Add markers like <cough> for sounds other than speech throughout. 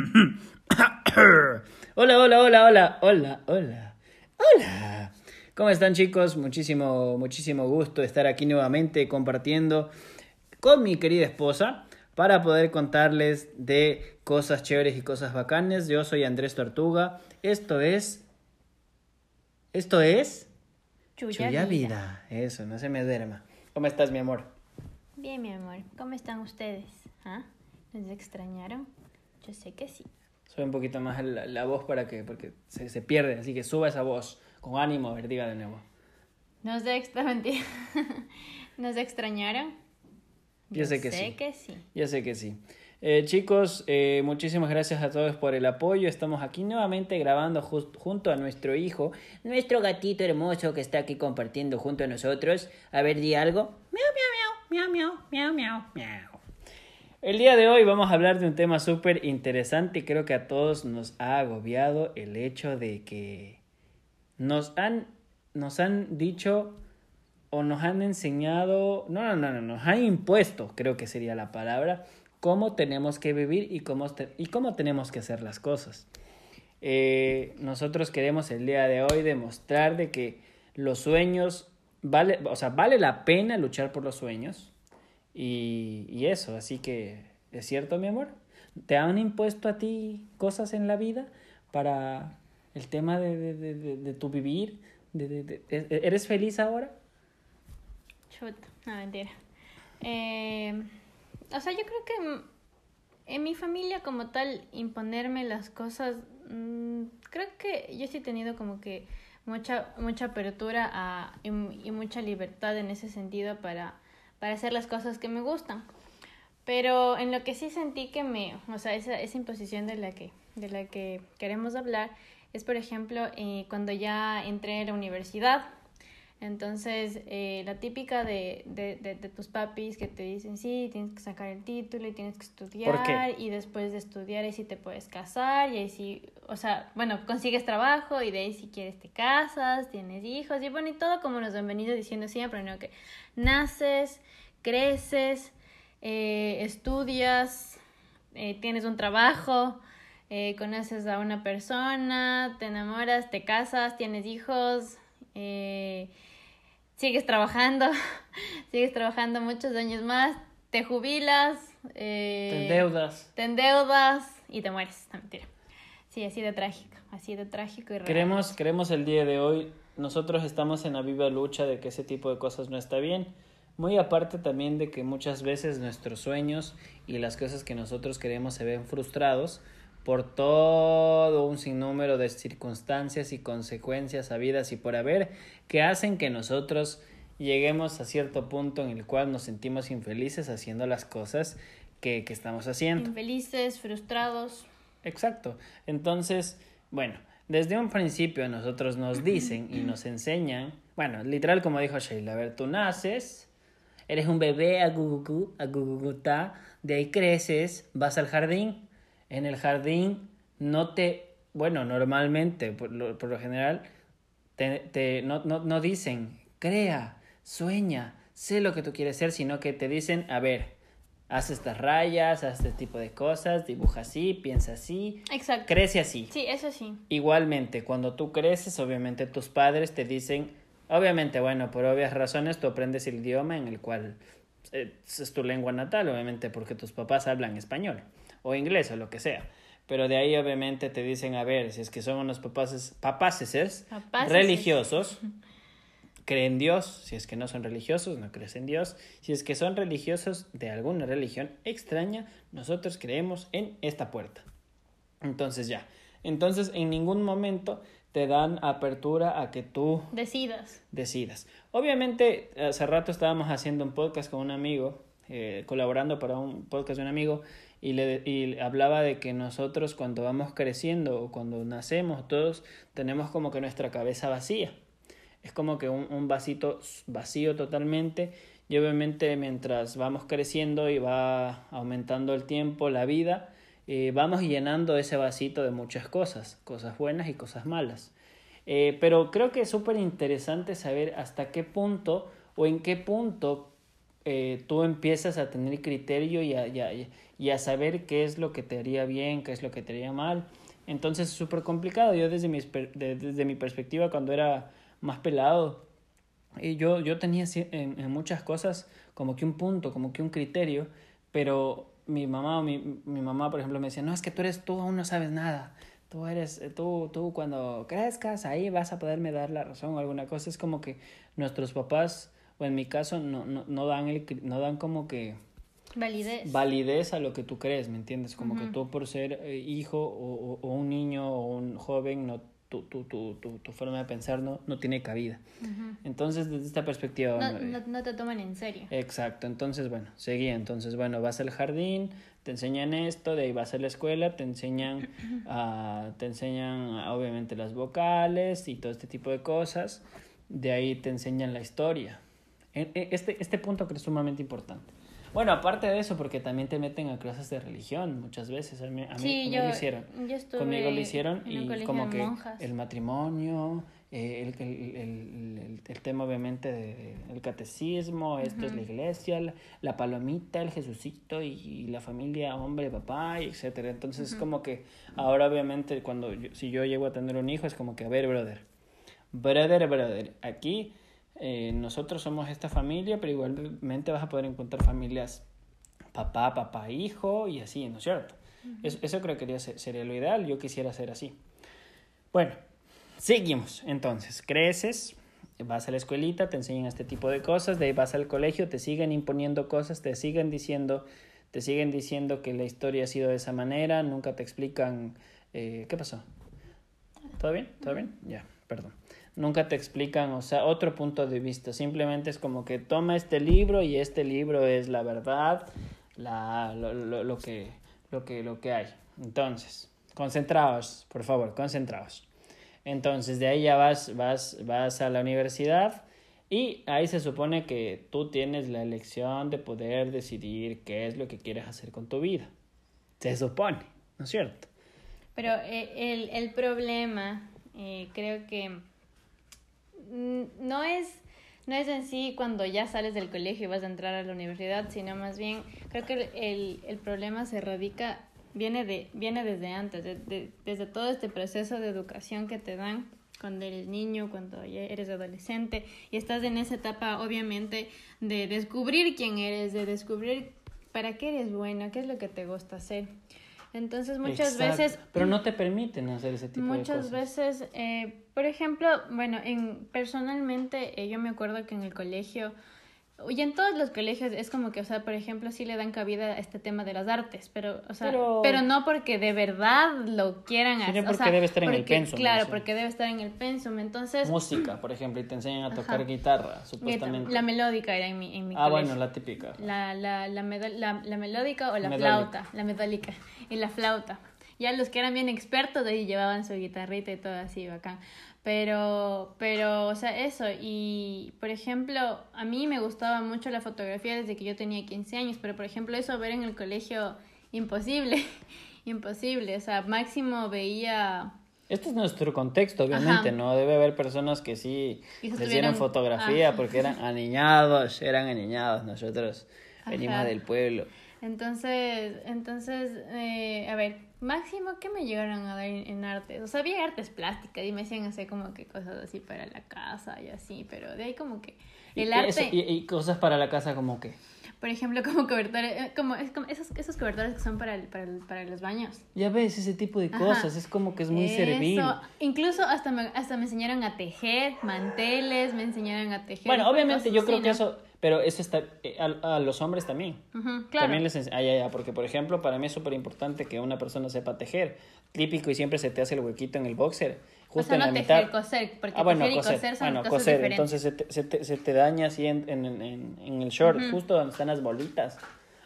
<coughs> hola, hola, hola, hola, hola, hola, hola. ¿Cómo están chicos? Muchísimo, muchísimo gusto estar aquí nuevamente compartiendo con mi querida esposa para poder contarles de cosas chéveres y cosas bacanes. Yo soy Andrés Tortuga. Esto es... Esto es... Chuya, vida. Eso, no se me duerma. ¿Cómo estás, mi amor? Bien, mi amor. ¿Cómo están ustedes? ¿Ah? ¿Les extrañaron? Yo sé que sí. Sube un poquito más la, la voz para que, porque se, se, pierde, así que suba esa voz con ánimo, a ver, diga de nuevo. ¿Nos <laughs> de mentira. ¿Nos extrañaron? Yo, sé que sé sí. que sí. Yo sé que sí. Eh, chicos, eh, muchísimas gracias a todos por el apoyo. Estamos aquí nuevamente grabando junto a nuestro hijo, nuestro gatito hermoso que está aquí compartiendo junto a nosotros. A ver, di algo. Miau, miau, miau, miau, miau, miau, miau. El día de hoy vamos a hablar de un tema súper interesante. Creo que a todos nos ha agobiado el hecho de que nos han, nos han dicho o nos han enseñado, no, no, no, no, nos han impuesto, creo que sería la palabra, cómo tenemos que vivir y cómo, y cómo tenemos que hacer las cosas. Eh, nosotros queremos el día de hoy demostrar de que los sueños, vale, o sea, vale la pena luchar por los sueños y, y eso, así que, ¿es cierto mi amor? ¿Te han impuesto a ti cosas en la vida para el tema de, de, de, de tu vivir? ¿Eres feliz ahora? Chuta, no, mentira. Eh, o sea, yo creo que en mi familia como tal, imponerme las cosas, mmm, creo que yo sí he tenido como que mucha, mucha apertura a, y, mucha libertad en ese sentido para, para hacer las cosas que me gustan. Pero en lo que sí sentí que me, o sea, esa, esa imposición de la, que, de la que queremos hablar es, por ejemplo, eh, cuando ya entré a la universidad, entonces, eh, la típica de, de, de, de, tus papis que te dicen, sí, tienes que sacar el título y tienes que estudiar y después de estudiar ahí sí te puedes casar y ahí sí, o sea, bueno, consigues trabajo y de ahí si quieres te casas, tienes hijos y bueno, y todo como nos han venido diciendo siempre, ¿no? Que naces, creces, eh, estudias, eh, tienes un trabajo, eh, conoces a una persona, te enamoras, te casas, tienes hijos, eh, sigues trabajando, <laughs> sigues trabajando muchos años más, te jubilas, eh, te endeudas. Te endeudas y te mueres. No, mentira. Sí, así de trágico, así de trágico y real. Queremos, queremos el día de hoy, nosotros estamos en la viva lucha de que ese tipo de cosas no está bien. Muy aparte también de que muchas veces nuestros sueños y las cosas que nosotros queremos se ven frustrados por todo un sinnúmero de circunstancias y consecuencias habidas y por haber que hacen que nosotros lleguemos a cierto punto en el cual nos sentimos infelices haciendo las cosas que, que estamos haciendo. Infelices, frustrados. Exacto. Entonces, bueno, desde un principio nosotros nos <clears throat> dicen y nos enseñan, bueno, literal como dijo Sheila, a ver, tú naces, eres un bebé a gugugu, a gugugutá, de ahí creces, vas al jardín, en el jardín no te, bueno, normalmente, por lo, por lo general, te, te, no, no, no dicen, crea, sueña, sé lo que tú quieres ser, sino que te dicen, a ver, haz estas rayas, haz este tipo de cosas, dibuja así, piensa así, Exacto. crece así. Sí, eso sí. Igualmente, cuando tú creces, obviamente tus padres te dicen, obviamente, bueno, por obvias razones tú aprendes el idioma en el cual eh, es tu lengua natal, obviamente, porque tus papás hablan español o inglés o lo que sea. Pero de ahí obviamente te dicen, a ver, si es que son unos papaces religiosos, creen Dios, si es que no son religiosos, no crees en Dios, si es que son religiosos de alguna religión extraña, nosotros creemos en esta puerta. Entonces ya, entonces en ningún momento te dan apertura a que tú decidas. Decidas. Obviamente, hace rato estábamos haciendo un podcast con un amigo, eh, colaborando para un podcast de un amigo, y, le, y hablaba de que nosotros cuando vamos creciendo o cuando nacemos todos tenemos como que nuestra cabeza vacía. Es como que un, un vasito vacío totalmente y obviamente mientras vamos creciendo y va aumentando el tiempo, la vida, eh, vamos llenando ese vasito de muchas cosas, cosas buenas y cosas malas. Eh, pero creo que es súper interesante saber hasta qué punto o en qué punto eh, tú empiezas a tener criterio y a, y, a, y a, saber qué es lo que te haría bien, qué es lo que te haría mal. Entonces es súper complicado. Yo desde mi, desde mi perspectiva, cuando era más pelado, y yo, yo tenía en, muchas cosas como que un punto, como que un criterio, pero mi mamá, mi, mi mamá, por ejemplo, me decía, no, es que tú eres tú, aún no sabes nada. Tú eres, tú, tú cuando crezcas, ahí vas a poderme dar la razón o alguna cosa. Es como que nuestros papás, o en mi caso, no, no, no, dan, el, no dan como que... Validez. Validez a lo que tú crees, ¿me entiendes? Como que tú por ser eh, hijo o, o, un niño o un joven no tu, tu, tu, tu, forma de pensar no, no tiene cabida. Entonces, desde esta perspectiva... No, no, no, te toman en serio. Exacto, entonces, bueno, seguía. Entonces, bueno, vas al jardín, te enseñan esto, de ahí vas a la escuela, te enseñan, uh, <clears throat> te enseñan obviamente las vocales y todo este tipo de cosas. De ahí te enseñan la historia. E, e, este, este punto creo que es sumamente importante. Bueno, aparte de eso, porque también te meten a clases de religión muchas veces. A mí, a mí, yo, lo hicieron. Conmigo lo hicieron y como que monjas. el matrimonio, eh, el, el, el, el, tema obviamente del catecismo, esto es la iglesia, la, la, palomita, el Jesucito y, la familia, hombre, papá, y etcétera. Entonces es como que ahora obviamente cuando si yo llego a tener un hijo es como que, a ver, brother, brother, brother, aquí eh, nosotros somos esta familia, pero igualmente vas a poder encontrar familias papá, papá, hijo y así, ¿no es cierto? eso, eso, creo que sería lo ideal, yo quisiera ser así. Bueno, seguimos. Entonces, creces, vas a la escuelita, te enseñan este tipo de cosas, de ahí vas al colegio, te siguen imponiendo cosas, te siguen diciendo, te siguen diciendo que la historia ha sido de esa manera, nunca te explican eh, qué pasó. ¿Todo bien? ¿Todo bien? Ya, perdón nunca te explican, o sea, otro punto de vista. Simplemente es como que toma este libro y este libro es la verdad, la, lo, lo, lo, que, lo, que, lo que hay. Entonces, concentraos, por favor, concentraos. Entonces, de ahí ya vas, vas, vas a la universidad y ahí se supone que tú tienes la elección de poder decidir qué es lo que quieres hacer con tu vida. Se supone, ¿no es cierto? Pero eh, el, el problema, eh, creo que no es, no es en sí cuando ya sales del colegio y vas a entrar a la universidad, sino más bien creo que el, el problema se radica, viene, de, viene desde antes, desde todo este proceso de educación que te dan cuando eres niño, cuando eres adolescente y estás en esa etapa obviamente de descubrir quién eres, de descubrir para qué eres buena, qué es lo que te gusta hacer. Entonces muchas veces... Pero no te permiten hacer ese tipo de cosas. Muchas veces, eh, por ejemplo, bueno, en, personalmente eh, yo me acuerdo que en el colegio y en todos los colegios es como que, o sea, por ejemplo, sí le dan cabida a este tema de las artes, pero, o sea, pero, no porque de verdad lo quieran hacer. porque o sea, debe estar en el pensum. Claro, porque debe estar en el pensum, entonces... Música, por ejemplo, y te enseñan a tocar guitarra, supuestamente. La melódica era en mi, en mi Ah, bueno, la típica. La, la, la, la, la melódica o la flauta, la metálica, y la flauta. Ya los que eran bien expertos de ahí llevaban su guitarrita y todo así, bacán. Pero, pero, o sea, eso. Y, por ejemplo, a mí me gustaba mucho la fotografía desde que yo tenía 15 años, pero, por ejemplo, eso ver en el colegio, imposible. <laughs> imposible. O sea, máximo veía... Este es nuestro contexto, obviamente, ¿no? Debe haber personas que sí les dieron fotografía porque eran aniñados, eran aniñados. Nosotros venimos del pueblo. Entonces, entonces, eh, a ver, máximo que me llegaron a dar en, artes. O sea, había artes plásticas y me hacían hacer como que cosas así para la casa y así, pero de ahí como que el arte... y, cosas para la casa como que... Por ejemplo, <laughs> como cobertores, eh, como, como esos, esos cobertores que son para, el, para, para los baños. Ya ves, ese tipo de cosas, es como que es muy servil. Incluso hasta me, hasta me enseñaron a tejer manteles, me enseñaron a tejer. Bueno, obviamente yo creo que eso pero eso está eh, a, a los hombres también. claro. También les ah, porque por ejemplo, para mí es súper importante que una persona sepa tejer. Típico y siempre se te hace el huequito en el boxer. Justo o sea, no en la tejer, mitad. coser, porque ah, bueno, tejer coser, y coser son bueno, cosas coser, diferentes. entonces se te, se te, se te daña así en, en, en, en el short, justo donde están las bolitas.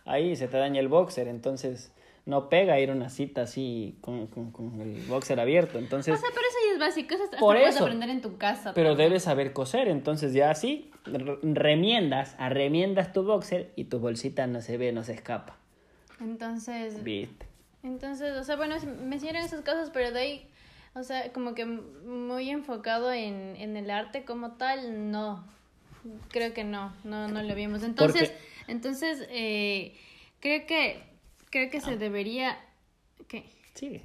Ahí se te daña el boxer, entonces no pega ir a una cita así con, con, con, el boxer abierto. Entonces, o sea, pero eso ya es básico, eso por puedes eso, aprender en tu casa. Pero también. debes saber coser, entonces ya así remiendas, arremiendas tu boxer y tu bolsita no se ve, no se escapa. Entonces, ¿Viste? entonces, o sea, bueno, me enseñaron esas cosas, pero de ahí, o sea, como que muy enfocado en, en el arte como tal, no. creo que no, no, no lo vimos. Entonces, entonces eh, creo que creo que se ah. debería ¿qué? Sigue.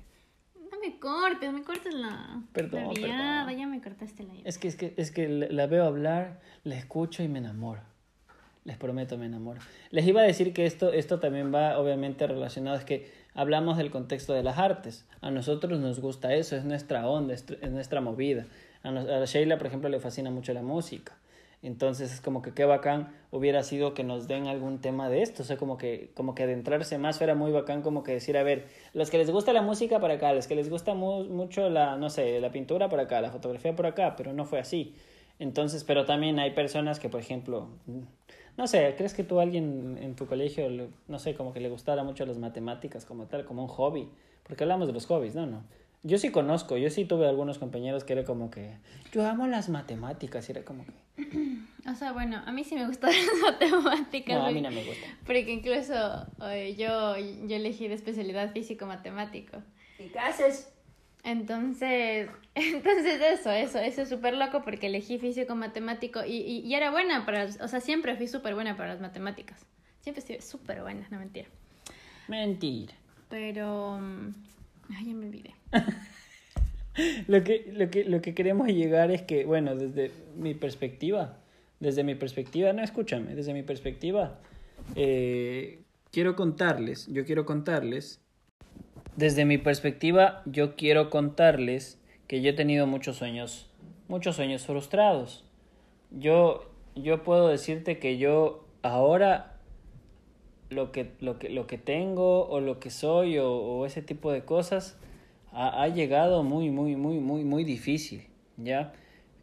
No me cortes, me cortes la, perdón, la ya me cortaste la Es que es que es que la veo hablar, la escucho y me enamoro. Les prometo, me enamoro. Les iba a decir que esto, esto también va obviamente relacionado, es que hablamos del contexto de las artes. A nosotros nos gusta eso, es nuestra onda, es, nuestra movida. A, a, Sheila, por ejemplo, le fascina mucho la música. Entonces es como que qué bacán hubiera sido que nos den algún tema de esto, o sea, como que, como que adentrarse más fuera muy bacán, como que decir, a ver, los que les gusta la música para acá, los que les gusta mucho la, no sé, la pintura por acá, la fotografía por acá, pero no fue así. Entonces, pero también hay personas que, por ejemplo, no sé, ¿crees que tú alguien en tu colegio, no sé, como que le gustara mucho las matemáticas como tal, como un hobby? Porque hablamos de los hobbies, ¿no? No. Yo sí conozco, yo sí tuve algunos compañeros que era como que, yo amo las matemáticas, y era como que... O sea, bueno, a mí sí me gustan <laughs> las matemáticas. No, a mí no me gusta. Porque incluso yo, yo elegí de especialidad físico-matemático. ¿Y qué haces? Entonces, <laughs> entonces eso, eso, eso es súper loco porque elegí físico matemático y, y, y era buena para, o sea, siempre fui súper buena para las matemáticas. Siempre estuve súper buena, no mentira. Mentira. Pero, mm, ay, ya me olvidé. <laughs> lo, que, lo, que, lo que queremos llegar es que, bueno, desde mi perspectiva, desde mi perspectiva, no, escúchame, desde mi perspectiva, eh, quiero contarles, yo quiero contarles desde mi perspectiva, yo quiero contarles que yo he tenido muchos sueños, muchos sueños frustrados. Yo, yo puedo decirte que yo ahora lo que, lo que, lo que tengo o lo que soy o, ese tipo de cosas ha, ha, llegado muy, muy, muy, muy, muy difícil, ¿ya?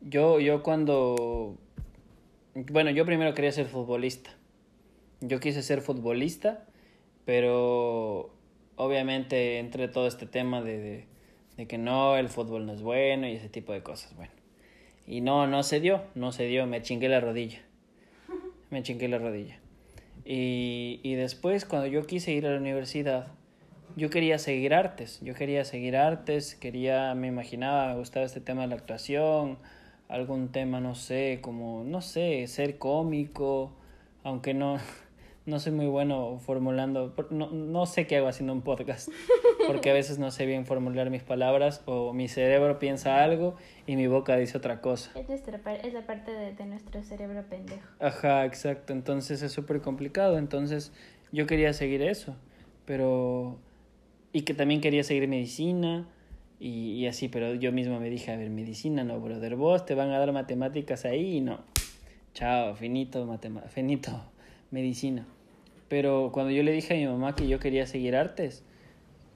Yo, yo cuando... Bueno, yo primero quería ser futbolista. Yo quise ser futbolista, pero obviamente entre todo este tema de, de, que no, el fútbol no es bueno y ese tipo de cosas, bueno. Y no, no se dio, no se dio, me chingué la rodilla. <laughs> Me chingué la rodilla. Y, y después, cuando yo quise ir a la universidad, yo quería seguir artes, yo quería seguir artes, quería, me imaginaba, me gustaba este tema de la actuación, algún tema, no sé, como, no sé, ser cómico, aunque no, no soy muy bueno formulando, no, no sé qué hago haciendo un podcast, porque a veces no sé bien formular mis palabras o mi cerebro piensa algo y mi boca dice otra cosa. Es, nuestra, es la parte de, de nuestro cerebro pendejo. Ajá, exacto, entonces es súper complicado, entonces yo quería seguir eso, pero... y que también quería seguir medicina. Y, y así, pero yo mismo me dije, a ver, medicina no, brother, vos te van a dar matemáticas ahí y no. Chao, finito, finito, medicina. Pero cuando yo le dije a mi mamá que yo quería seguir artes,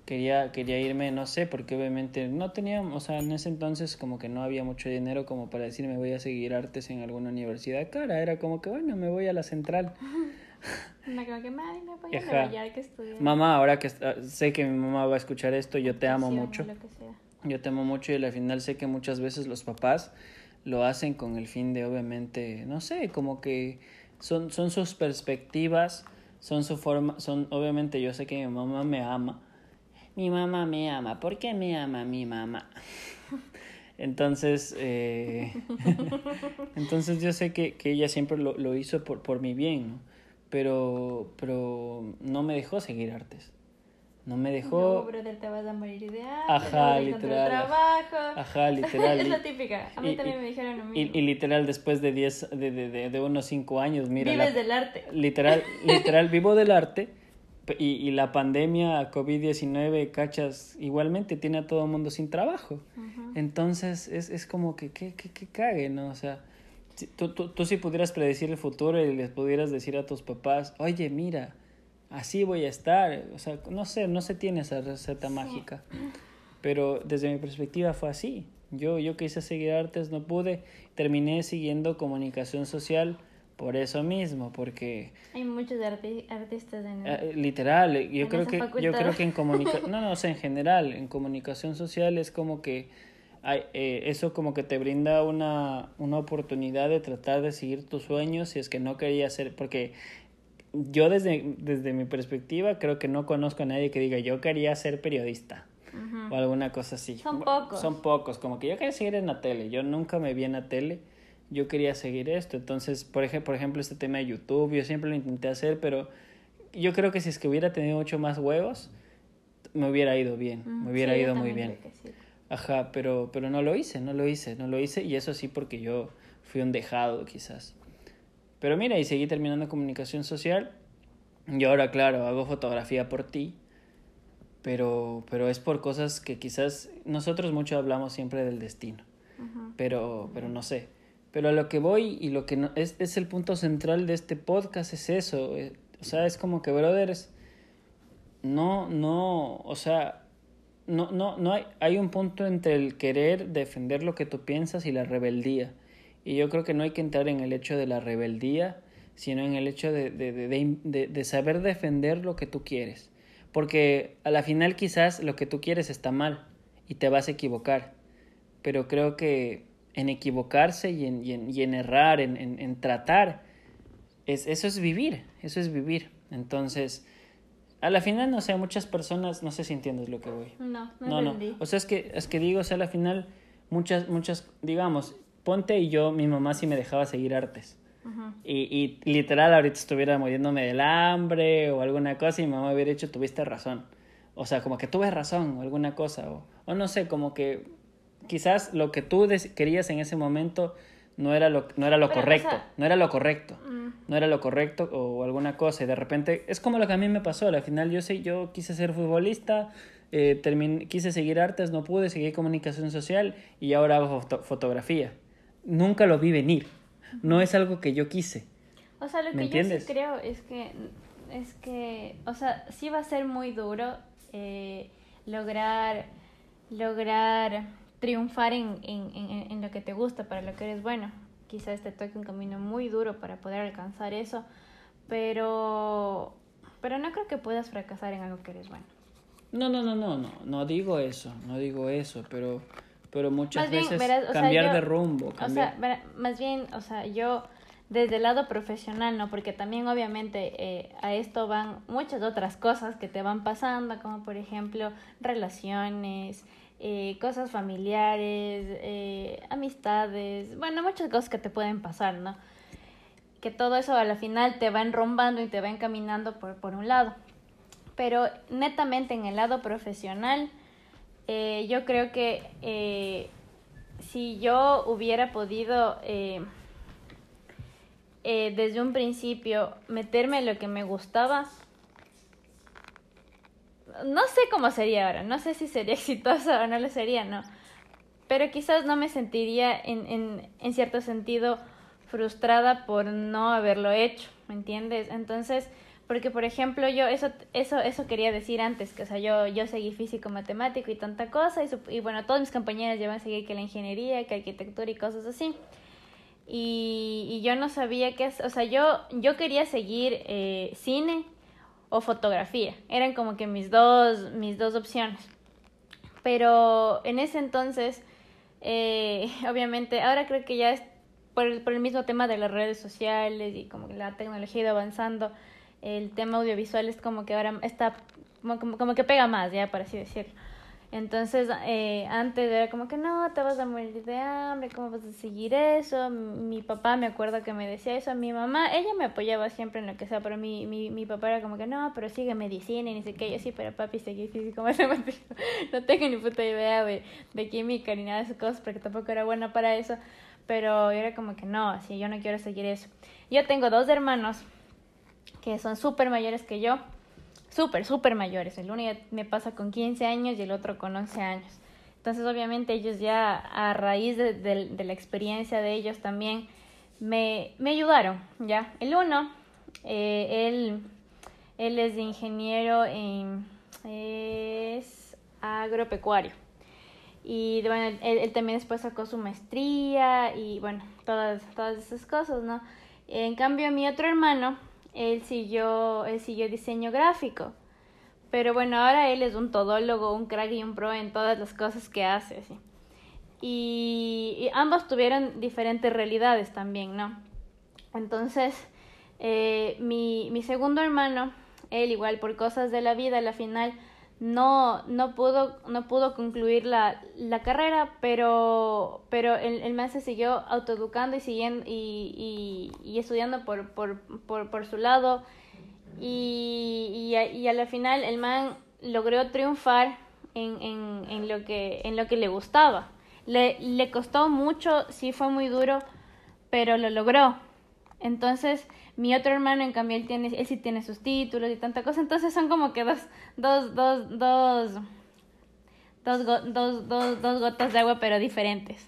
quería, quería irme, no sé, porque obviamente no tenía, o sea, en ese entonces como que no había mucho dinero como para decirme voy a seguir artes en alguna universidad cara, era como que bueno, me voy a la central. <laughs> Me que madre, me voy a que. Mamá, ahora que sé que mi mamá va a escuchar esto, yo te amo mucho. Yo te amo mucho y al final sé que muchas veces los papás lo hacen con el fin de obviamente, no sé, como que son, son sus perspectivas son su forma, son, obviamente yo sé que mi mamá me ama. Mi mamá me ama. ¿Por qué me ama mi mamá? <laughs> Entonces, eh, <laughs> entonces yo sé que, que ella siempre lo, lo hizo por, por mi bien, ¿no? Pero, pero no me dejó seguir artes. No me dejó. No, brother, te vas a morir de hambre. Ajá, literal. Trabajo. Ajá, <laughs> literal. es la típica. A mí también me dijeron lo mismo. Y, y, literal, después de, diez, de, de, de, unos 5 años, mira. Vives del arte. Literal, <laughs> literal, vivo del arte. Y, y la pandemia COVID-19, cachas, igualmente tiene a todo el mundo sin trabajo. Entonces, es, es como que, que, que, que cague, ¿no? O sea, tú, tú, tú si pudieras predecir el futuro y les pudieras decir a tus papás, oye, mira así voy a estar. O sea, no sé, no se tiene esa receta mágica. Pero desde mi perspectiva fue así. Yo, yo quise seguir artes, no pude. Terminé siguiendo comunicación social por eso mismo, porque... Hay muchos artistas en... Eh, literal, yo creo que yo creo que en comunicación... <laughs> no, no, o sea, en general, en comunicación social es como que... Hay, eh, eso como que te brinda una, una oportunidad de tratar de seguir tus sueños si es que no querías ser, porque yo desde, desde mi perspectiva creo que no conozco a nadie que diga yo quería ser periodista o alguna cosa así. Son pocos. Son pocos, como que yo quería seguir en la tele. Yo nunca me vi en la tele. yo quería seguir esto. Entonces, por, ejemplo, por ejemplo, este tema de YouTube, yo siempre lo intenté hacer, pero yo creo que si es que hubiera tenido mucho más huevos, me hubiera ido bien, me hubiera ido muy bien. Ajá, pero, pero no lo hice, no lo hice, no lo hice, y eso sí porque yo fui un dejado quizás. Pero mira, y seguí terminando comunicación social, y ahora, claro, hago fotografía por ti, pero, pero es por cosas que quizás nosotros mucho hablamos siempre del destino, pero, pero no sé. Pero a lo que voy y lo que no, es, es el punto central de este podcast es eso. Eh, o sea, es como que, brothers, no, no, o sea, no, no, no hay, hay un punto entre el querer defender lo que tú piensas y la rebeldía. Y yo creo que no hay que entrar en el hecho de la rebeldía, sino en el hecho de, de, de, de saber defender lo que tú quieres. Porque a la final quizás lo que tú quieres está mal y te vas a equivocar. Pero creo que en equivocarse y en, y en, y en errar, en, en, en, tratar, es, eso es vivir, eso es vivir. Entonces, a la final, no sé, muchas personas, no sé si entiendes lo que voy. No, no, no. O sea, es que, es que digo, o sea, a la final, muchas, muchas, digamos, ponte y yo, mi mamá sí me dejaba seguir artes. y, y literal ahorita estuviera muriéndome del hambre o alguna cosa y mi mamá hubiera dicho, tuviste razón. O sea, como que tuve razón o alguna cosa. O, o no sé, como que quizás lo que tú querías en ese momento no era lo, no era lo Pero, correcto, no era lo correcto, mm. no era lo correcto o alguna cosa y de repente es como lo que a mí me pasó, al final yo sé, yo quise ser futbolista, eh, terminé, quise seguir artes, no pude, seguir comunicación social y ahora hago foto fotografía. Nunca lo vi venir, no es algo que yo quise. O sea, lo que entiendes? yo sí creo es que, es que, o sea, sí va a ser muy duro eh, lograr, lograr triunfar en, en, en, en, lo que te gusta, para lo que eres bueno. Quizás te toque un camino muy duro para poder alcanzar eso, pero, pero no creo que puedas fracasar en algo que eres bueno. No, no, no, no, no, no digo eso, no digo eso, pero, pero muchas bien, veces verás, cambiar sea, yo, de rumbo. Cambiar. O sea, verás, más bien, o sea, yo desde el lado profesional, ¿no? Porque también obviamente eh, a esto van muchas otras cosas que te van pasando, como por ejemplo relaciones, eh, cosas familiares, eh, amistades, bueno, muchas cosas que te pueden pasar, ¿no? Que todo eso a la final te va enrombando y te va encaminando por, por un lado. Pero netamente en el lado profesional, eh, yo creo que eh, si yo hubiera podido eh, eh, desde un principio meterme en lo que me gustaba, no sé cómo sería ahora, no sé si sería <laughs> exitosa o no lo sería, no. Pero quizás no me sentiría en, en, en cierto sentido frustrada por no haberlo hecho, ¿me entiendes? Entonces, porque por ejemplo yo eso eso eso quería decir antes que o sea yo yo seguí físico matemático y tanta cosa y, y bueno todos mis compañeros llevan a seguir que la ingeniería que arquitectura y cosas así y, y yo no sabía qué o sea yo yo quería seguir eh, cine o fotografía. Eran como que mis dos, mis dos opciones. Pero en ese entonces, eh, <laughs> obviamente, ahora creo que ya es por el, por el mismo tema de las redes sociales y como que la tecnología ha ido avanzando, el tema audiovisual es como que ahora está como, como, que pega más, ya por así decirlo. Entonces, eh, antes era como que no, te vas a morir de hambre, ¿cómo vas a seguir eso? Mi papá me acuerdo que me decía eso, mi mamá, ella me apoyaba siempre en lo que sea, pero mi, mi, mi papá era como que no, pero sigue medicina y ni sé qué, yo sí, pero papi, seguí físico <laughs> matemático, no tengo ni puta idea de, de química ni nada de esas cosas, porque tampoco era buena para eso, pero era como que no, así, yo no quiero seguir eso. Yo tengo dos hermanos que son súper mayores que yo, súper, súper mayores. El uno ya me pasa con 15 años y el otro con 11 años. Entonces, obviamente, ellos ya a raíz de, de, de la experiencia de ellos también me, me ayudaron, ¿ya? El uno, eh, él, él es ingeniero en... es agropecuario. Y bueno, él, él, también después sacó su maestría y bueno, todas, todas esas cosas, ¿no? En cambio, mi otro hermano, él siguió, él siguió diseño gráfico. Pero bueno, ahora él es un todólogo, un crack y un pro en todas las cosas que hace. Así. Y, y ambos tuvieron diferentes realidades también, ¿no? Entonces, eh, mi, mi segundo hermano, él igual por cosas de la vida, a la final no, no, pudo, no pudo concluir la, la carrera, pero, pero el, el, man se siguió autoeducando y, siguiendo, y, y, y estudiando por, por, por, por, su lado. Y, y, a, y a la final el man logró triunfar en, en, en, lo, que, en lo que le gustaba. Le, le costó mucho, sí fue muy duro, pero lo logró. Entonces, mi otro hermano, en cambio, él, tiene, él sí tiene sus títulos y tanta cosa. Entonces son como que dos, dos, dos, dos, dos, dos, dos, gotas de agua, pero diferentes.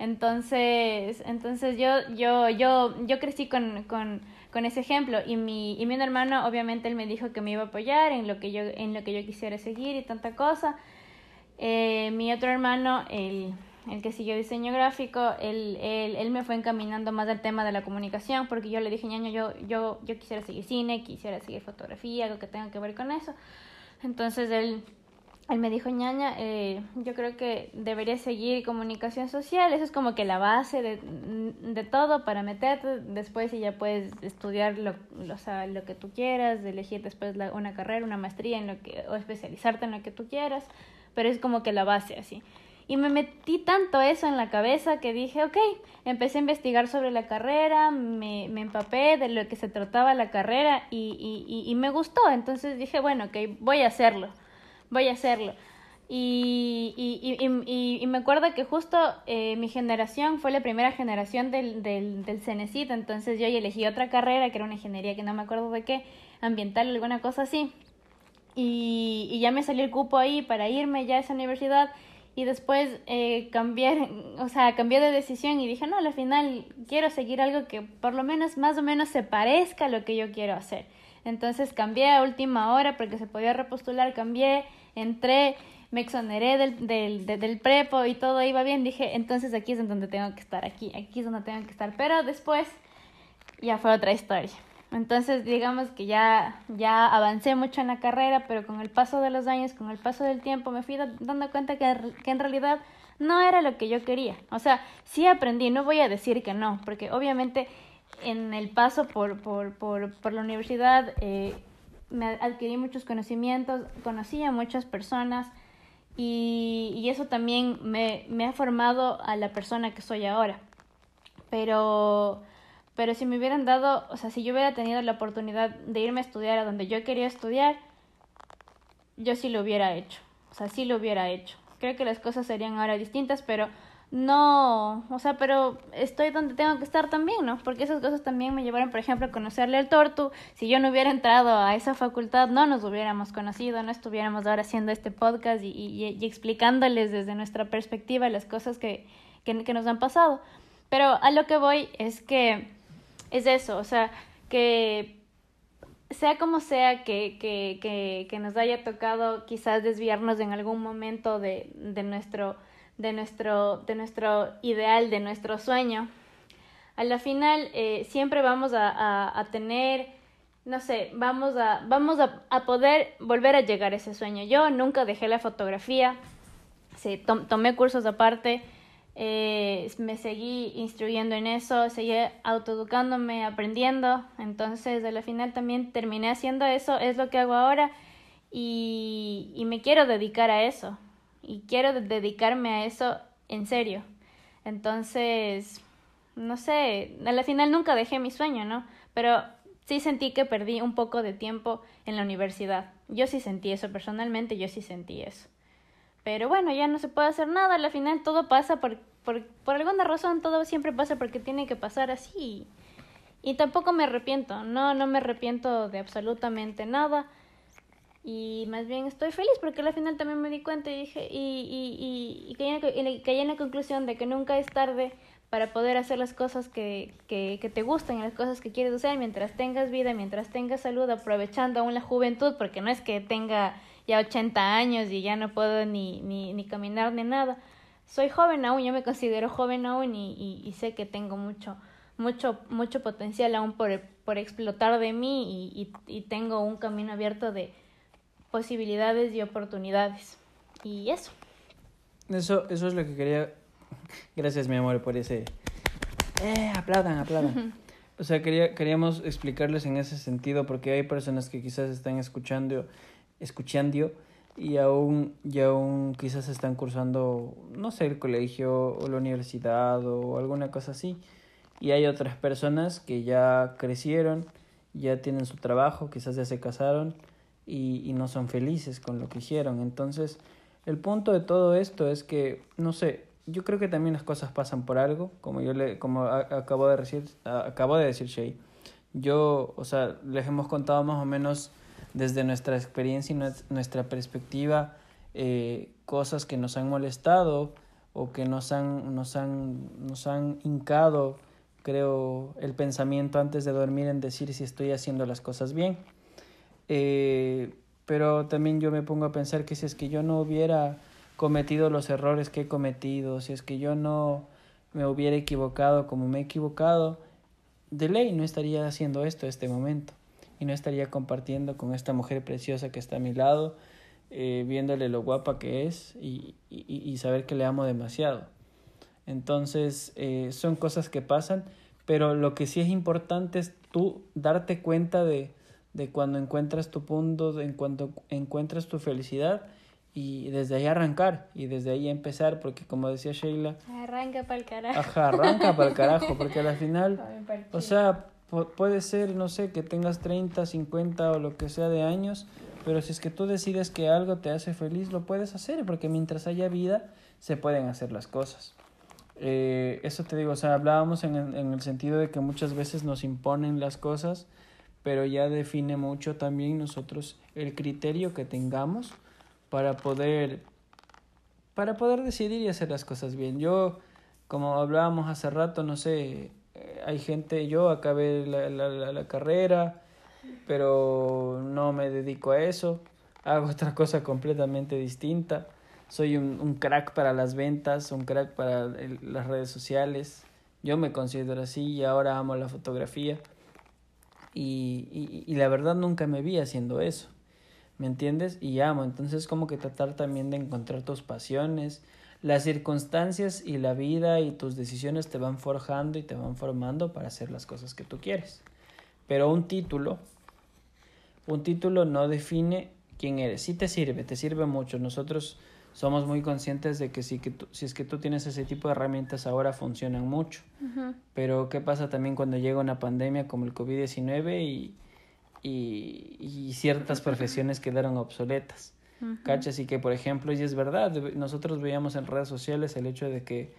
Entonces, entonces yo, yo, yo, yo crecí con, con, con ese ejemplo y mi, y mi hermano, obviamente, él me dijo que me iba a apoyar en lo que yo, en lo que yo quisiera seguir y tanta cosa. Eh, mi otro hermano, él el que siguió diseño gráfico, él, él, él, me fue encaminando más al tema de la comunicación, porque yo le dije, ñaño, yo, yo, yo quisiera seguir cine, quisiera seguir fotografía, algo que tenga que ver con eso. Entonces él, él me dijo, ñaña, eh, yo creo que debería seguir comunicación social, eso es como que la base de, de todo para meterte, después y ya puedes estudiar lo, lo, o sea, lo que tú quieras, elegir después la, una carrera, una maestría en lo que, o especializarte en lo que tú quieras, pero es como que la base así. Y me metí tanto eso en la cabeza que dije, ok, empecé a investigar sobre la carrera, me, me empapé de lo que se trataba la carrera y, y, y, me gustó. Entonces dije, bueno, ok, voy a hacerlo, voy a hacerlo. Y, y, y, me acuerdo que justo eh, mi generación fue la primera generación del, del, del Cenecit, entonces yo elegí otra carrera que era una ingeniería que no me acuerdo de qué, ambiental, alguna cosa así. Y, y ya me salió el cupo ahí para irme ya a esa universidad y después eh, cambié, <laughs> o sea, cambié de decisión y dije, no, al final quiero seguir algo que por lo menos más o menos se parezca a lo que yo quiero hacer. Entonces cambié a última hora porque se podía repostular, cambié, entré, me exoneré del, del, del, prepo y todo iba bien. Dije, entonces aquí es donde tengo que estar, aquí, aquí es donde tengo que estar. Pero después ya fue otra historia. Entonces, digamos que ya, ya avancé mucho en la carrera, pero con el paso de los años, con el paso del tiempo, me fui dando cuenta que, que en realidad no era lo que yo quería. O sea, sí aprendí, no voy a decir que no, porque obviamente en el paso por, por, por, por la universidad eh, me adquirí muchos conocimientos, conocí a muchas personas y, y eso también me, me ha formado a la persona que soy ahora. Pero pero si me hubieran dado, o sea, si yo hubiera tenido la oportunidad de irme a estudiar a donde yo quería estudiar, yo sí lo hubiera hecho. O sea, sí lo hubiera hecho. Creo que las cosas serían ahora distintas, pero no, o sea, pero estoy donde tengo que estar también, ¿no? Porque esas cosas también me llevaron, por ejemplo, a conocerle al Tortu. Si yo no hubiera entrado a esa facultad, no nos hubiéramos conocido, no estuviéramos ahora haciendo este podcast y, y, explicándoles desde nuestra perspectiva las cosas que, que, que nos han pasado. Pero a lo que voy es que es eso, o sea, que sea como sea que, que, que, que, nos haya tocado quizás desviarnos en algún momento de, de, nuestro, de, nuestro, de nuestro ideal, de nuestro sueño, a la final eh, siempre vamos a, a, tener, no sé, vamos, a, vamos a, a, poder volver a llegar a ese sueño. Yo nunca dejé la fotografía, sí, tom, tomé cursos aparte, eh, me seguí instruyendo en eso, seguí autoeducándome, aprendiendo, entonces a la final también terminé haciendo eso, es lo que hago ahora y, y me quiero dedicar a eso y quiero dedicarme a eso en serio. Entonces, no sé, a la final nunca dejé mi sueño, ¿no? Pero sí sentí que perdí un poco de tiempo en la universidad. Yo sí sentí eso, personalmente yo sí sentí eso. Pero bueno, ya no se puede hacer nada, al final todo pasa por, por, por alguna razón, todo siempre pasa porque tiene que pasar así. Y tampoco me arrepiento, no, no me arrepiento de absolutamente nada. Y más bien estoy feliz porque al final también me di cuenta y dije, y, y, y, y caí, en, caí en la conclusión de que nunca es tarde para poder hacer las cosas que, que, que te gustan las cosas que quieres hacer mientras tengas vida, mientras tengas salud, aprovechando aún la juventud, porque no es que tenga ya 80 años y ya no puedo ni, ni, ni caminar ni nada. Soy joven aún, yo me considero joven aún y, y, y sé que tengo mucho, mucho, mucho potencial aún por, por explotar de mí y, y, y tengo un camino abierto de posibilidades y oportunidades. Y eso. Eso, eso es lo que quería. <laughs> Gracias, mi amor, por ese. Eh, aplaudan, aplaudan. O sea, quería, queríamos explicarles en ese sentido porque hay personas que quizás están escuchando escuchando y aún, y aún quizás están cursando, no sé, el colegio o la universidad o alguna cosa así. Y hay otras personas que ya crecieron, ya tienen su trabajo, quizás ya se casaron y, y no son felices con lo que hicieron. Entonces, el punto de todo esto es que, no sé, yo creo que también las cosas pasan por algo, como yo le, como acabo de decir, acabo de decir Shay. Yo, o sea, les hemos contado más o menos desde nuestra experiencia y nuestra perspectiva eh, cosas que nos han molestado o que nos han, nos han, nos han hincado, creo, el pensamiento antes de dormir en decir si estoy haciendo las cosas bien. Eh, pero también yo me pongo a pensar que si es que yo no hubiera cometido los errores que he cometido, si es que yo no me hubiera equivocado como me he equivocado, de ley no estaría haciendo esto este momento y no estaría compartiendo con esta mujer preciosa que está a mi lado, eh, viéndole lo guapa que es y, y, y, saber que le amo demasiado. Entonces, eh, son cosas que pasan, pero lo que sí es importante es tú darte cuenta de, de cuando encuentras tu punto, de cuando encuentras tu felicidad y desde ahí arrancar y desde ahí empezar, porque como decía Sheila, arranca para el carajo. Ajá, arranca para el carajo, <laughs> porque al final, o sea, puede ser, no sé, que tengas 30, 50 o lo que sea de años, pero si es que tú decides que algo te hace feliz, lo puedes hacer, porque mientras haya vida, se pueden hacer las cosas. Eh, eso te digo, o sea, hablábamos en en el sentido de que muchas veces nos imponen las cosas, pero ya define mucho también nosotros el criterio que tengamos para poder para poder decidir y hacer las cosas bien. Yo, como hablábamos hace rato, no sé, hay gente, yo acabé la, la, la, carrera, pero no me dedico a eso, hago otra cosa completamente distinta. Soy un, un crack para las ventas, un crack para las redes sociales. Yo me considero así y ahora amo la fotografía. Y, y, y la verdad nunca me vi haciendo eso. ¿me entiendes? Y amo, entonces como que tratar también de encontrar tus pasiones, las circunstancias y la vida y tus decisiones te van forjando y te van formando para hacer las cosas que tú quieres. Pero un título, un título no define quién eres. Sí te sirve, te sirve mucho. Nosotros somos muy conscientes de que si, que si es que tú tienes ese tipo de herramientas ahora funcionan mucho. Pero ¿qué pasa también cuando llega una pandemia como el COVID-19 y y, y ciertas profesiones quedaron obsoletas. ¿Cachas? Y que, por ejemplo, y es verdad, nosotros veíamos en redes sociales el hecho de que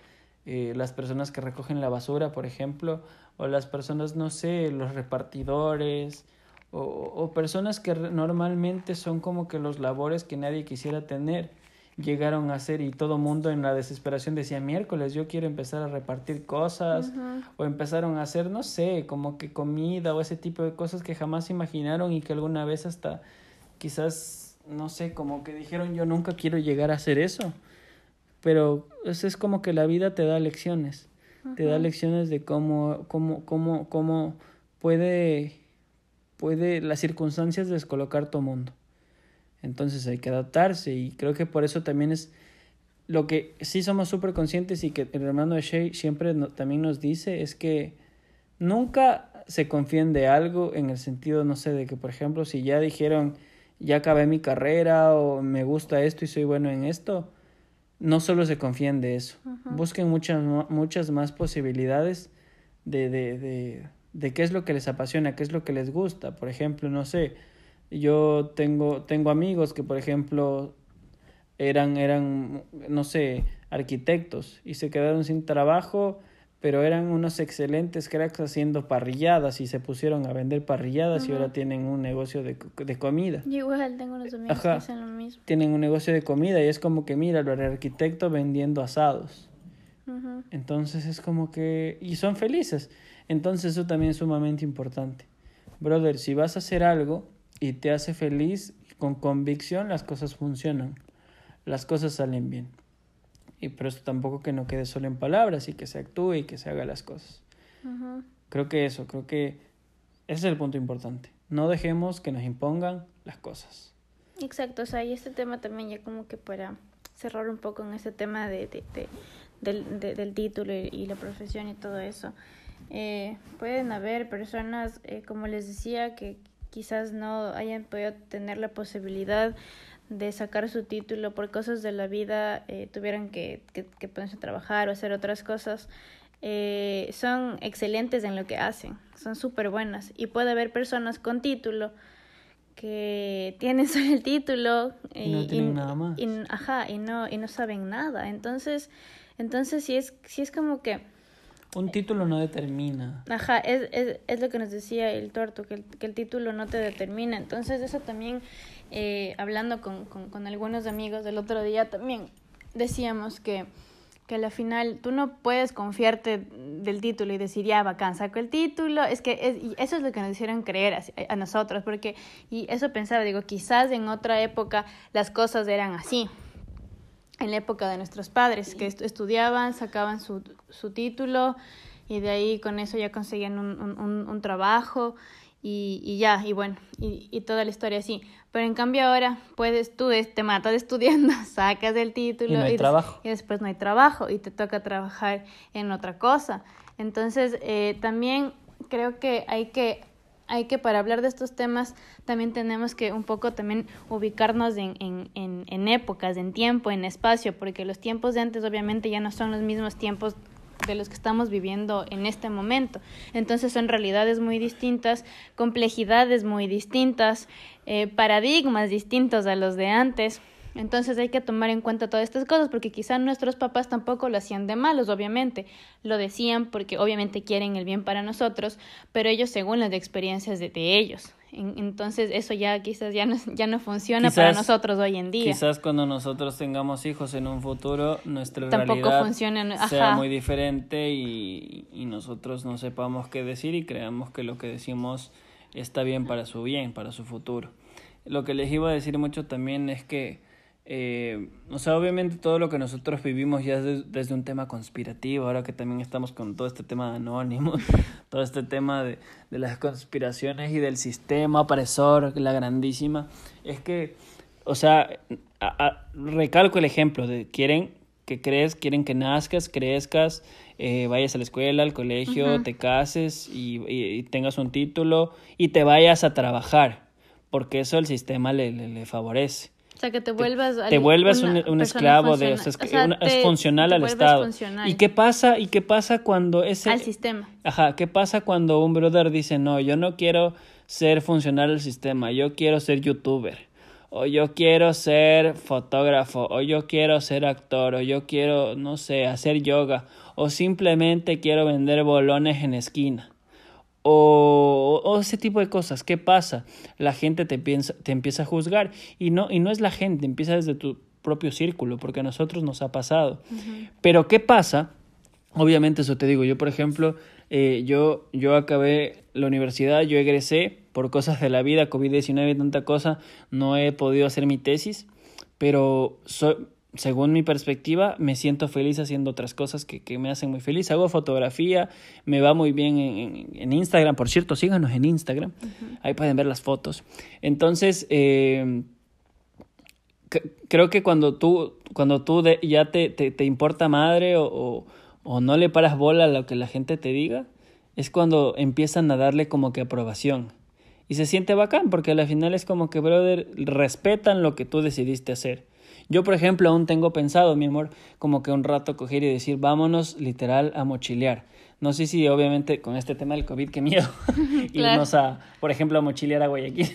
eh, las personas que recogen la basura, por ejemplo, o las personas, no sé, los repartidores, o, o personas que normalmente son como que los labores que nadie quisiera tener, llegaron a hacer y todo mundo en la desesperación decía miércoles yo quiero empezar a repartir cosas o empezaron a hacer no sé como que comida o ese tipo de cosas que jamás imaginaron y que alguna vez hasta quizás no sé como que dijeron yo nunca quiero llegar a hacer eso pero es, es como que la vida te da lecciones. Te da lecciones de cómo cómo cómo cómo puede puede las circunstancias descolocar tu mundo. Entonces hay que adaptarse y creo que por eso también es lo que sí somos súper conscientes y que el hermano de Shea siempre también nos dice es que nunca se confíen de algo en el sentido, no sé, de que por ejemplo si ya dijeron ya acabé mi carrera o me gusta esto y soy bueno en esto, no solo se confíen de eso, busquen muchas, muchas más posibilidades de, de, de, de qué es lo que les apasiona, qué es lo que les gusta. Por ejemplo, no sé, yo tengo, tengo amigos que, por ejemplo, eran, eran, no sé, arquitectos y se quedaron sin trabajo, pero eran unos excelentes cracks haciendo parrilladas y se pusieron a vender parrilladas y ahora tienen un negocio de, de comida. Yo igual tengo unos amigos que hacen lo mismo. Tienen un negocio de comida y es como que, mira, el arquitecto vendiendo asados. Entonces es como que... Y son felices. Entonces eso también es sumamente importante. Brother, si vas a hacer algo, y te hace feliz, con convicción las cosas funcionan, las cosas salen bien. Y pero esto tampoco que no quede solo en palabras y que se actúe y que se haga las cosas. Creo que eso, creo que ese es el punto importante. No dejemos que nos impongan las cosas. Exacto, o sea, y este tema también ya como que para cerrar un poco en ese tema de, de, del, del título y, la profesión y todo eso. Eh, pueden haber personas, eh, como les decía, que quizás no hayan podido tener la posibilidad de sacar su título por cosas de la vida, eh, tuvieran que, que, que, ponerse a trabajar o hacer otras cosas, eh, son excelentes en lo que hacen, son súper buenas. Y puede haber personas con título que tienen <laughs> solo el título y, no tienen nada más. Y, ajá, y no, y no saben nada. Entonces, entonces sí es, sí es como que un título no determina. Ajá, es, es, es lo que nos decía el torto, que el, que el título no te determina. Entonces eso también, eh, hablando con, con, algunos amigos del otro día, también decíamos que, que al final tú no puedes confiarte del título y decir, ya, bacán, saco el título. Es que es, y eso es lo que nos hicieron creer a, a nosotros, porque, y eso pensaba, digo, quizás en otra época las cosas eran así en la época de nuestros padres, que estudiaban, sacaban su, su título y de ahí con eso ya conseguían un, un trabajo y, y, ya, y bueno, y, y, toda la historia así. Pero en cambio ahora puedes, tú te matas <laughs> estudiando, sacas el título y, no hay y, trabajo. y después no hay trabajo y te toca trabajar en otra cosa. Entonces, eh, también creo que hay que hay que para hablar de estos temas también tenemos que un poco también ubicarnos en, en, en, en, épocas, en tiempo, en espacio, porque los tiempos de antes obviamente ya no son los mismos tiempos de los que estamos viviendo en este momento. Entonces son realidades muy distintas, complejidades muy distintas, eh, paradigmas distintos a los de antes. Entonces hay que tomar en cuenta todas estas cosas porque quizá nuestros papás tampoco lo hacían de malos, obviamente. Lo decían porque obviamente quieren el bien para nosotros, pero ellos según las experiencias de, de ellos. Entonces eso ya quizás ya no, ya no funciona Quizás- para nosotros hoy en día. Quizás cuando nosotros tengamos hijos en un futuro, nuestra Tampoco realidad funciona, sea muy diferente y, y nosotros no sepamos qué decir y creamos que lo que decimos está bien para su bien, para su futuro. Lo que les iba a decir mucho también es que, eh, o sea, obviamente todo lo que nosotros vivimos ya es de- desde un tema conspirativo, ahora que también estamos con todo este tema de anónimos, <laughs> todo este tema de, de las conspiraciones y del sistema opresor, la grandísima, es que, o sea, a- a- recalco el ejemplo de quieren que crees, quieren que nazcas, crezcas, eh, vayas a la escuela, al colegio, te cases y, y- y tengas un título y te vayas a trabajar, porque eso el sistema le, le, le favorece. O sea, que te vuelvas... Te al- vuelvas un, un persona esclavo de, o sea, es, o sea, una- es te- funcional te al Estado. funcional ¿Y qué pasa? ¿Y qué pasa cuando ese Al sistema. Ajá, ¿qué pasa cuando un brother dice, no, yo no quiero ser funcional al sistema, yo quiero ser youtuber, o yo quiero ser fotógrafo, o yo quiero ser actor, o yo quiero, no sé, hacer yoga, o simplemente quiero vender bolones en esquina? O, o ese tipo de cosas. ¿Qué pasa? La gente te, piensa, te empieza a juzgar y no, y no es la gente, empieza desde tu propio círculo, porque a nosotros nos ha pasado. Pero ¿qué pasa? Obviamente eso te digo, yo por ejemplo, eh, yo, yo acabé la universidad, yo egresé por cosas de la vida, COVID-19 y tanta cosa, no he podido hacer mi tesis, pero soy, según mi perspectiva, me siento feliz haciendo otras cosas que, que me hacen muy feliz. Hago fotografía, me va muy bien en, en, Instagram, por cierto, síganos en Instagram, ahí pueden ver las fotos. Entonces, eh, creo que cuando tú, cuando tú de- ya te, te, te importa madre o, o, o no le paras bola a lo que la gente te diga, es cuando empiezan a darle como que aprobación. Y se siente bacán, porque al final es como que, brother, respetan lo que tú decidiste hacer. Yo, por ejemplo, aún tengo pensado, mi amor, como que un rato coger y decir, vámonos literal a mochilear. No sé si obviamente con este tema del COVID, qué miedo, <laughs> <laughs> Claro. irnos a, por ejemplo, a mochilear a Guayaquil,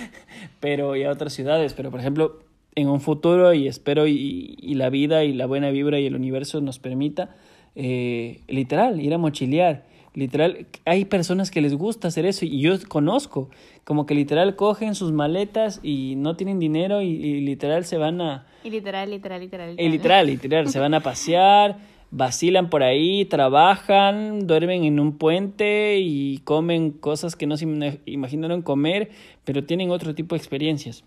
<laughs> pero y a otras ciudades, pero por ejemplo, en un futuro y espero y, y la vida y la buena vibra y el universo nos permita, eh, literal, ir a mochilear. Literal, hay personas que les gusta hacer eso y yo conozco, como que literal cogen sus maletas y no tienen dinero y, y literal se van a, Y literal, literal, literal. y literal, literal, se van a pasear, <laughs> vacilan por ahí, trabajan, duermen en un puente y comen cosas que no se imag- imaginaron comer, pero tienen otro tipo de experiencias.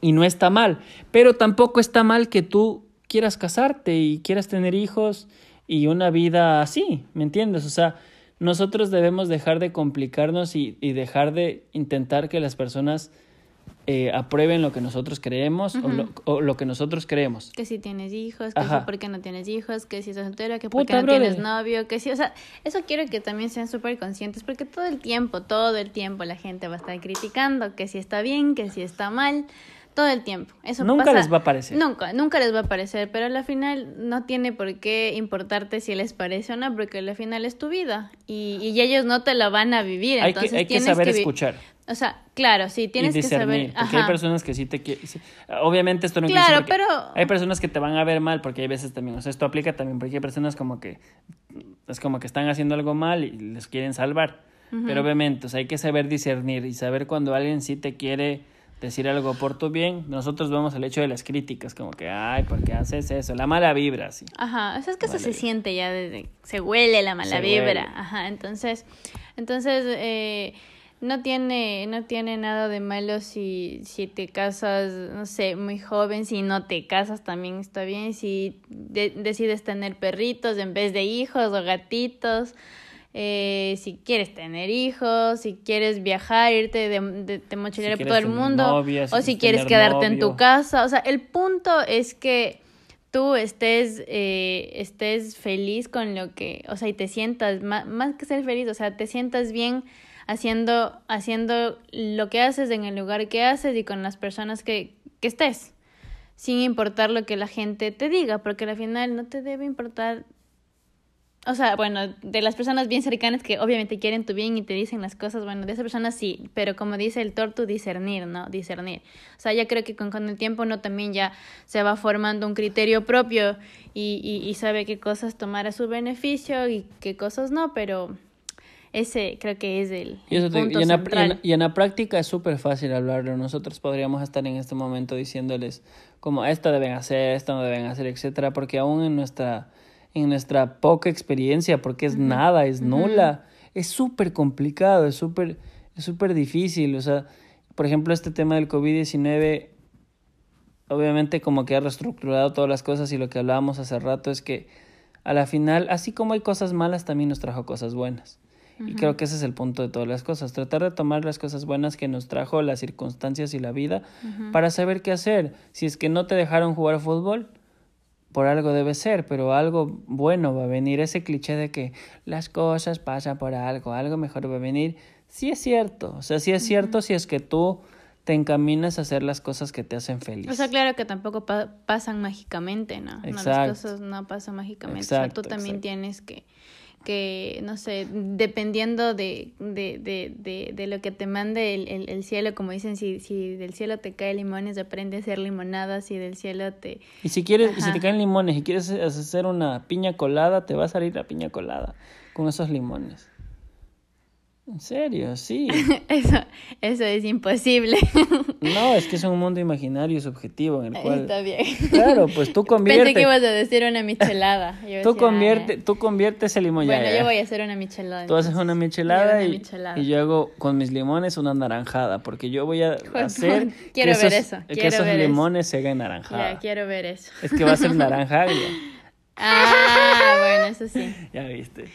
Y no está mal, pero tampoco está mal que tú quieras casarte y quieras tener hijos y una vida así, ¿me entiendes? O sea, nosotros debemos dejar de complicarnos y, y dejar de intentar que las personas eh, aprueben lo que nosotros creemos o, lo, o lo que nosotros creemos. Que si tienes hijos, que si Ajá. por qué no tienes hijos, que si estás soltera, que por qué no brother. tienes novio, que si, o sea, eso quiero que también sean súper conscientes, porque todo el tiempo, todo el tiempo la gente va a estar criticando que si está bien, que si está mal, todo el tiempo. Eso Nunca pasa- les va a parecer. Nunca, nunca les va a parecer, pero al final no tiene por qué importarte si les parece o no, porque al final es tu vida y, y ellos no te la van a vivir. Hay que, entonces hay que saber escuchar. O sea, claro, sí, tienes y que discernir, saber. porque ajá. hay personas que sí te quieren. Obviamente esto no Claro, pero- Hay personas que te van a ver mal, porque hay veces también, o sea, esto aplica también, porque hay personas como que es como que están haciendo algo mal y les quieren salvar. Pero obviamente, o sea, hay que saber discernir y saber cuando alguien sí te quiere decir algo por tu bien. Nosotros vamos al hecho de las críticas, como que, ay, ¿por qué haces eso? La mala vibra, sí. Ajá, o sea, es que eso se vibra. siente ya desde, se huele la mala Se vibra, huele. ajá, entonces, entonces, eh, no tiene, no tiene nada de malo si, si te casas, no sé, muy joven, si no te casas también está bien, si de- decides tener perritos en vez de hijos o gatitos, eh, si quieres tener hijos, si quieres viajar, irte de, de, de Si por todo el mundo, novia, si o si quieres quedarte en tu casa, o sea, el punto es que tú estés, eh, estés feliz con lo que, o sea, y te sientas, más, más que ser feliz, o sea, te sientas bien haciendo, haciendo lo que haces en el lugar que haces y con las personas que, que estés, sin importar lo que la gente te diga, porque al final no te debe importar. O sea, bueno, de las personas bien cercanas que obviamente quieren tu bien y te dicen las cosas, bueno, de esas personas sí, pero como dice el tortu, discernir, ¿no? Discernir. O sea, ya creo que con, con el tiempo uno también ya se va formando un criterio propio y, y, y sabe qué cosas tomar a su beneficio y qué cosas no, pero ese creo que es el, Y, eso te- punto y en, la, y en- y en la práctica es súper fácil hablarlo. Nosotros podríamos estar en este momento diciéndoles como esto deben hacer, esto no deben hacer, etcétera, porque aún en nuestra en nuestra poca experiencia, porque es nada, es nula, es súper complicado, es súper es súper difícil, o sea, por ejemplo, este tema del COVID-19 obviamente como que ha reestructurado todas las cosas y lo que hablábamos hace rato es que a la final, así como hay cosas malas, también nos trajo cosas buenas. Y creo que ese es el punto de todas las cosas, tratar de tomar las cosas buenas que nos trajo las circunstancias y la vida para saber qué hacer. Si es que no te dejaron jugar fútbol, por algo debe ser, pero algo bueno va a venir. Ese cliché de que las cosas pasan por algo, algo mejor va a venir, sí es cierto. O sea, sí es cierto si es que tú te encaminas a hacer las cosas que te hacen feliz. O sea, claro que tampoco pa- pasan mágicamente, ¿no? No, Exacto. las cosas no pasan mágicamente. o sea, Exacto, tú también exacto. tienes que, que, no sé, dependiendo de, de, de, de, de lo que te mande el, el, el cielo, como dicen, si, si del cielo te cae limones, aprende a hacer limonada, si del cielo te... Y si quieres, y si te caen limones y quieres hacer una piña colada, te va a salir la piña colada con esos limones. En serio, sí. <laughs> Eso, eso es imposible. <laughs> No, es que es un mundo imaginario y subjetivo en el cual. Está bien. Claro, pues tú <laughs> Pensé convierte. que ibas a decir una michelada. Yo Tú decía, ah, convierte, ya. tú convierte ese limón Bueno, ya. yo voy a hacer una michelada. Tú haces una michelada, una y, michelada. y yo hago con mis limones una naranjada, porque yo voy a Joder, hacer quiero que ver esos, eso, que esos ver eso. limones se hagan naranjada. Ya, quiero ver eso. Es que va a ser naranja agria. Ah, bueno, eso sí. Ya viste.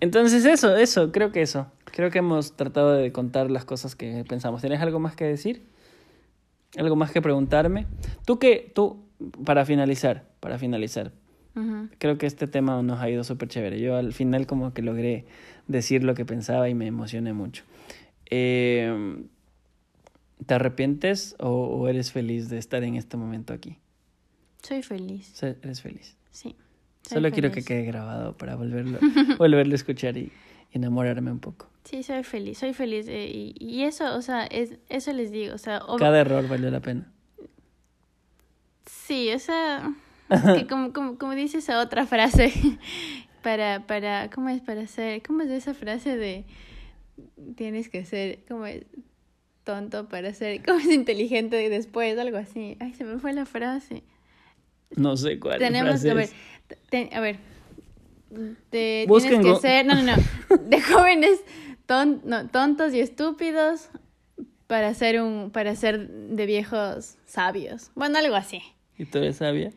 Entonces eso, eso, creo que eso. Creo que hemos tratado de contar las cosas que pensamos. ¿Tienes algo más que decir? ¿Algo más que preguntarme? Tú que, tú, para finalizar, para finalizar, Ujú. creo que este tema nos ha ido súper chévere. Yo al final como que logré decir lo que pensaba y me emocioné mucho. Eh, ¿Te arrepientes o, o eres feliz de estar en este momento aquí? Soy feliz. Eres feliz. Sí. Solo quiero que feliz. quede grabado para volverlo, <laughs> volverlo a escuchar y enamorarme un poco. Sí, soy feliz, soy feliz. eh, y, y eso, o sea, es, eso les digo, o sea, ob- Cada error valió la pena. sí, o sea, <laughs> es que como, como, como dice esa otra frase, <laughs> para, para, ¿cómo es para ser? ¿Cómo es esa frase de tienes que ser, como es tonto para ser, <laughs> como es inteligente después, algo así? Ay, se me fue la frase. No sé cuál Tenemos frase que, a ver, es. te- a ver, te- Busquen tienes que ser, no, no, no, <laughs> de jóvenes ton- no, tontos y estúpidos para ser un, para ser de viejos sabios. Bueno, algo así. ¿Y tú eres sabia?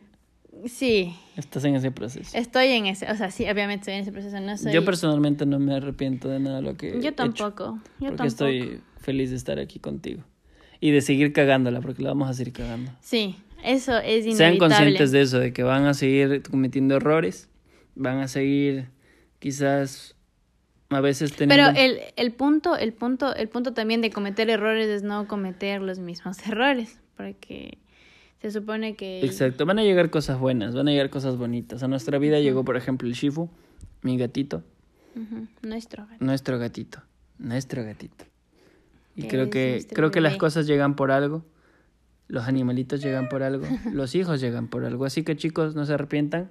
Sí, Estás en ese proceso. estoy en ese, o sea, sí, obviamente estoy en ese proceso, no soy... Yo personalmente no me arrepiento de nada de lo que he Yo hecho, tampoco, yo porque tampoco. estoy feliz de estar aquí contigo. y de seguir cagándola, porque la vamos a seguir cagando. Sí, eso es inevitable. Sean conscientes de eso, de que van a seguir cometiendo errores, van a seguir quizás a veces teniendo... Pero el, el punto, el punto, el punto también de cometer errores es no cometer los mismos <laughs> errores, porque se supone que... Exacto, van a llegar cosas buenas, van a llegar cosas bonitas. A nuestra vida llegó, por ejemplo, el Shifu, mi gatito. Nuestro gato. Nuestro gatito, nuestro gatito. Y creo que creo que las cosas llegan por algo. Los <laughs> animalitos llegan por algo, los hijos llegan por algo. Así que chicos, no se arrepientan.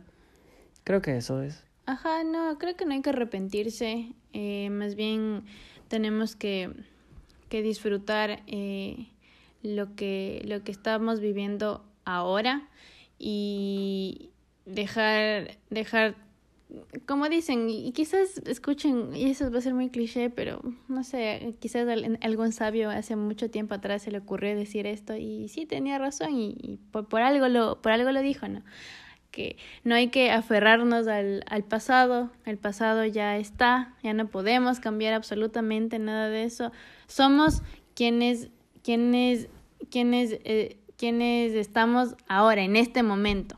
Creo que eso es. Ajá, no, creo que no hay que arrepentirse. eh, más bien tenemos que, que disfrutar eh, lo, que, lo que estamos viviendo ahora y dejar, dejar, como dicen, y quizás escuchen, y eso va a ser muy cliché, pero no sé, quizás al- algún sabio hace mucho tiempo atrás se le ocurrió decir esto y sí tenía razón y, y por, por algo lo, por algo lo dijo, ¿no? Que no hay que aferrarnos al, al pasado, el pasado ya está, ya no podemos cambiar absolutamente nada de eso. Somos quienes, quienes, quienes, eh, quienes estamos ahora, en este momento.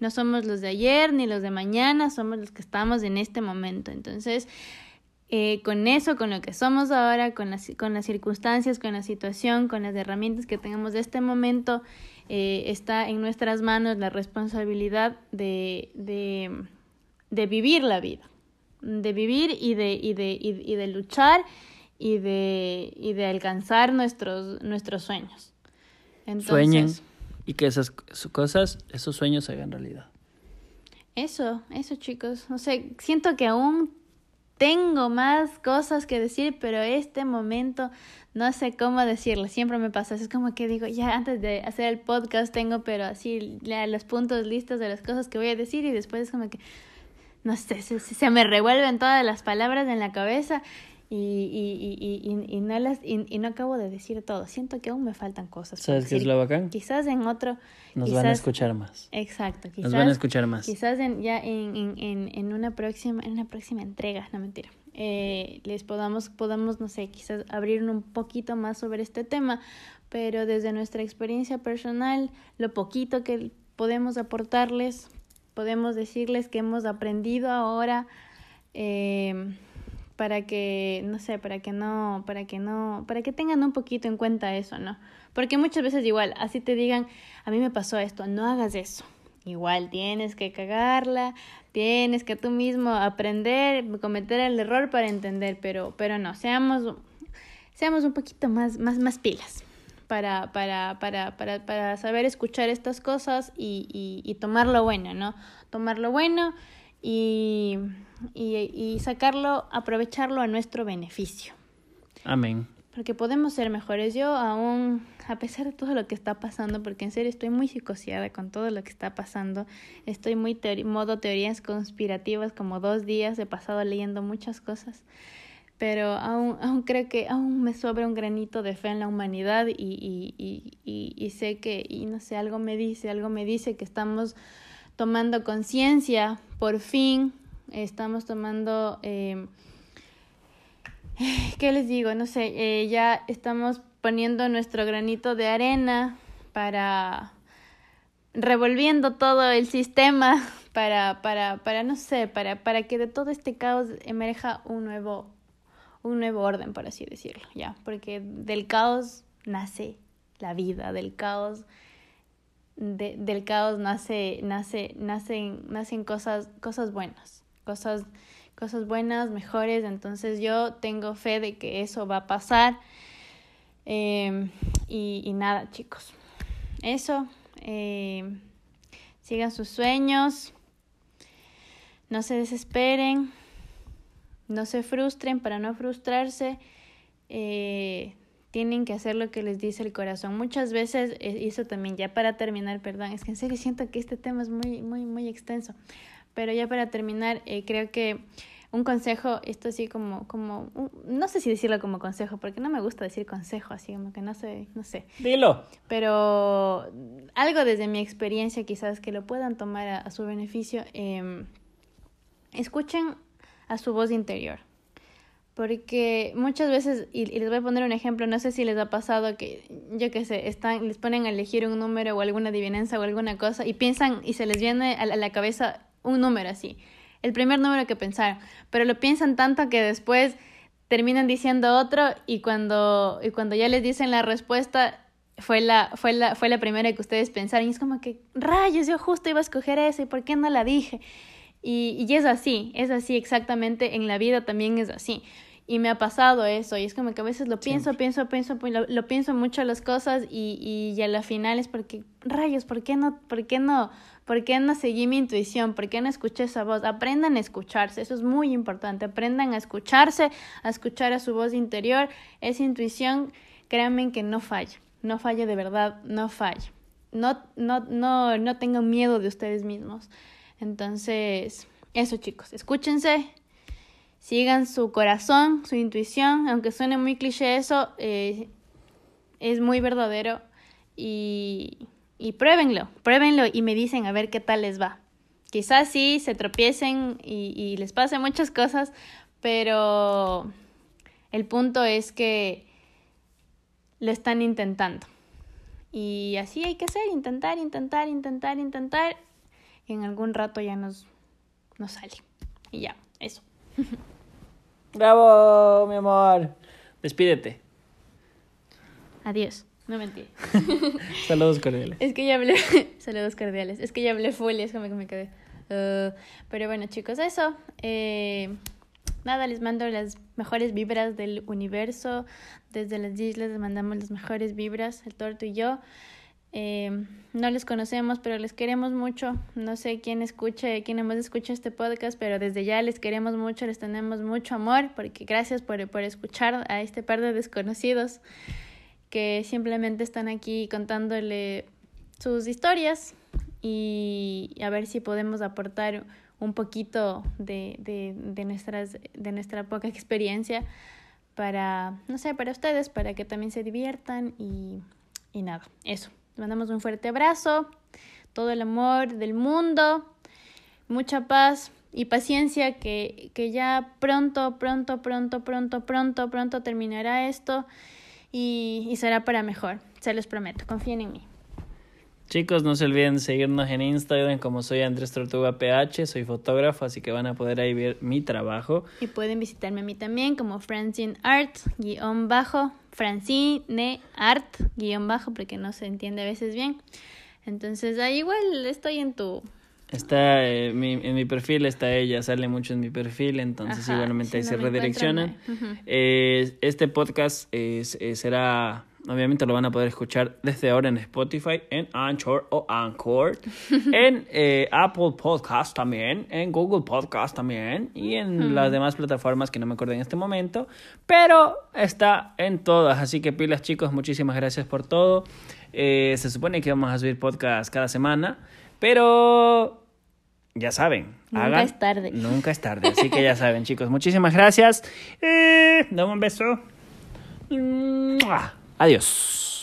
No somos los de ayer ni los de mañana, somos los que estamos en este momento. Entonces, eh, con eso, con lo que somos ahora, con las, con las circunstancias, con la situación, con las herramientas que tengamos de este momento, eh, está en nuestras manos la responsabilidad de, de, de vivir la vida, de vivir y de, y de, y, y de luchar y de, y de alcanzar nuestros, nuestros sueños. Entonces, Sueñen y que esas cosas, esos sueños se hagan realidad. Eso, eso chicos. No sé, siento que aún tengo más cosas que decir, pero este momento no sé cómo decirlo. Siempre me pasa. Es como que digo, ya antes de hacer el podcast tengo, pero así los puntos listos de las cosas que voy a decir y después es como que, no sé, se- se me revuelven todas las palabras en la cabeza y, y, y, y, y no las y, no acabo de decir todo. Siento que aún me faltan cosas. ¿Sabes qué es lo bacán? Quizás en otro. Nos quizás, van a escuchar más. Exacto, quizás. Nos van a escuchar más. Quizás en, ya en, en, en, en una próxima, en una próxima entrega, no mentira, eh, les podamos, podamos, no sé, quizás abrir un poquito más sobre este tema, pero desde nuestra experiencia personal, lo poquito que podemos aportarles, podemos decirles que hemos aprendido ahora eh, para que, no sé, para que no, para que no, para que tengan un poquito en cuenta eso, ¿no? Porque muchas veces igual, así te digan, a mí me pasó esto, no hagas eso. Igual tienes que cagarla, tienes que tú mismo aprender, cometer el error para entender, pero, pero no, seamos, seamos un poquito más, más, más pilas para, para, para, para, para saber escuchar estas cosas y, y, y tomar lo bueno, ¿no? Tomar lo bueno y, y, y sacarlo, aprovecharlo a nuestro beneficio. Amén. Porque podemos ser mejores. Yo aún, a pesar de todo lo que está pasando, porque en serio estoy muy psicoseada con todo lo que está pasando, estoy muy teori- modo teorías conspirativas, como dos días he pasado leyendo muchas cosas, pero aún, aún creo que aún me sobra un granito de fe en la humanidad y, y, y, y, y sé que, y no sé, algo me dice, algo me dice que estamos tomando conciencia, por fin, estamos tomando... Eh, <sighs> ¿Qué les digo? No sé, eh, ya estamos poniendo nuestro granito de arena para revolviendo todo el sistema <laughs> para, para, para no sé, para, para que de todo este caos emerja un nuevo, un nuevo orden, por así decirlo, ya, porque del caos nace la vida, del caos, de, del caos nace, nace, nacen, nacen cosas, cosas buenas, cosas cosas buenas, mejores, entonces yo tengo fe de que eso va a pasar. Eh, y, y, nada, chicos, eso, eh, sigan sus sueños, no se desesperen, no se frustren para no frustrarse, eh, tienen que hacer lo que les dice el corazón. Muchas veces, y eso también, ya para terminar, perdón, es que en serio siento que este tema es muy, muy, muy extenso. Pero ya para terminar, eh, creo que un consejo, esto así como, como, un, no sé si decirlo como consejo, porque no me gusta decir consejo, así como que no sé, no sé. Dilo. Pero algo desde mi experiencia quizás que lo puedan tomar a, a su beneficio, eh, escuchen a su voz interior. Porque muchas veces, y, les voy a poner un ejemplo, no sé si les ha pasado que, yo qué sé, están, les ponen a elegir un número o alguna adivinanza o alguna cosa y piensan y se les viene a la cabeza un número así, el primer número que pensaron, pero lo piensan tanto que después terminan diciendo otro y cuando, y cuando ya les dicen la respuesta fue la, fue, la, fue la primera que ustedes pensaron y es como que, rayos, yo justo iba a escoger esa y por qué no la dije. Y, y es así, es así exactamente, en la vida también es así. Y me ha pasado eso, y es como que a veces lo pienso, pienso, pienso, lo, lo, pienso mucho las cosas y, y, y a la final es porque, rayos, ¿por qué no, por qué no, por qué no seguí mi intuición? ¿Por qué no escuché esa voz? Aprendan a escucharse, eso es muy importante, aprendan a escucharse, a escuchar a su voz interior, esa intuición, créanme que no falla, no falla de verdad, no falla. No, no, no, no tengan miedo de ustedes mismos. Entonces, eso chicos, escúchense, sigan su corazón, su intuición, aunque suene muy cliché eso, eh, es muy verdadero y, y pruébenlo, pruébenlo y me dicen a ver qué tal les va. Quizás sí se tropiecen y, y les pasen muchas cosas, pero el punto es que lo están intentando. Y así hay que hacer, intentar, intentar, intentar, intentar y en algún rato ya nos, nos sale. Y ya, eso. <laughs> Bravo, mi amor. Despídete. Adiós. No mentí. <laughs> Saludos cordiales. Es que ya hablé. <laughs> Saludos cordiales. Es que ya hablé full y es como que me quedé. Uh, pero bueno, chicos, eso. Eh, nada, les mando las mejores vibras del universo. Desde las islas les mandamos las mejores vibras, el torto y yo. Eh, no les conocemos, pero les queremos mucho. No sé quién escuche, quién más escucha este podcast, pero desde ya les queremos mucho, les tenemos mucho amor, porque gracias por, por escuchar a este par de desconocidos que simplemente están aquí contándole sus historias y a ver si podemos aportar un poquito de, de, de, nuestras, de nuestra poca experiencia para, no sé, para ustedes, para que también se diviertan y, y nada, eso. Les mandamos un fuerte abrazo, todo el amor del mundo, mucha paz y paciencia que, que ya pronto, pronto, pronto, pronto, pronto, pronto terminará esto y, y será para mejor, se los prometo, confíen en mí. Chicos, no se olviden seguirnos en Instagram como soy Andrés Tortuga PH, soy fotógrafo, así que van a poder ahí ver mi trabajo. Y pueden visitarme a mí también como Francine Art, guion bajo, Francine Art, guion bajo, porque no se entiende a veces bien. Entonces ahí igual estoy en tu... Está eh, mi, en mi perfil, está ella, sale mucho en mi perfil, entonces Ajá, igualmente si ahí no se redireccionan. Eh, este podcast es- eh, será, obviamente lo van a poder escuchar desde ahora en Spotify, en Anchor o Anchor, <laughs> en eh, Apple Podcast también, en Google Podcast también y en las demás plataformas que no me acuerdo en este momento, pero está en todas, así que pilas chicos, muchísimas gracias por todo. Eh, se supone que vamos a subir podcast cada semana, pero ya saben. Nunca hagan- es tarde. Nunca es tarde, así que ya <laughs> saben chicos, muchísimas gracias. Eh, dame un beso. Mua. Adiós.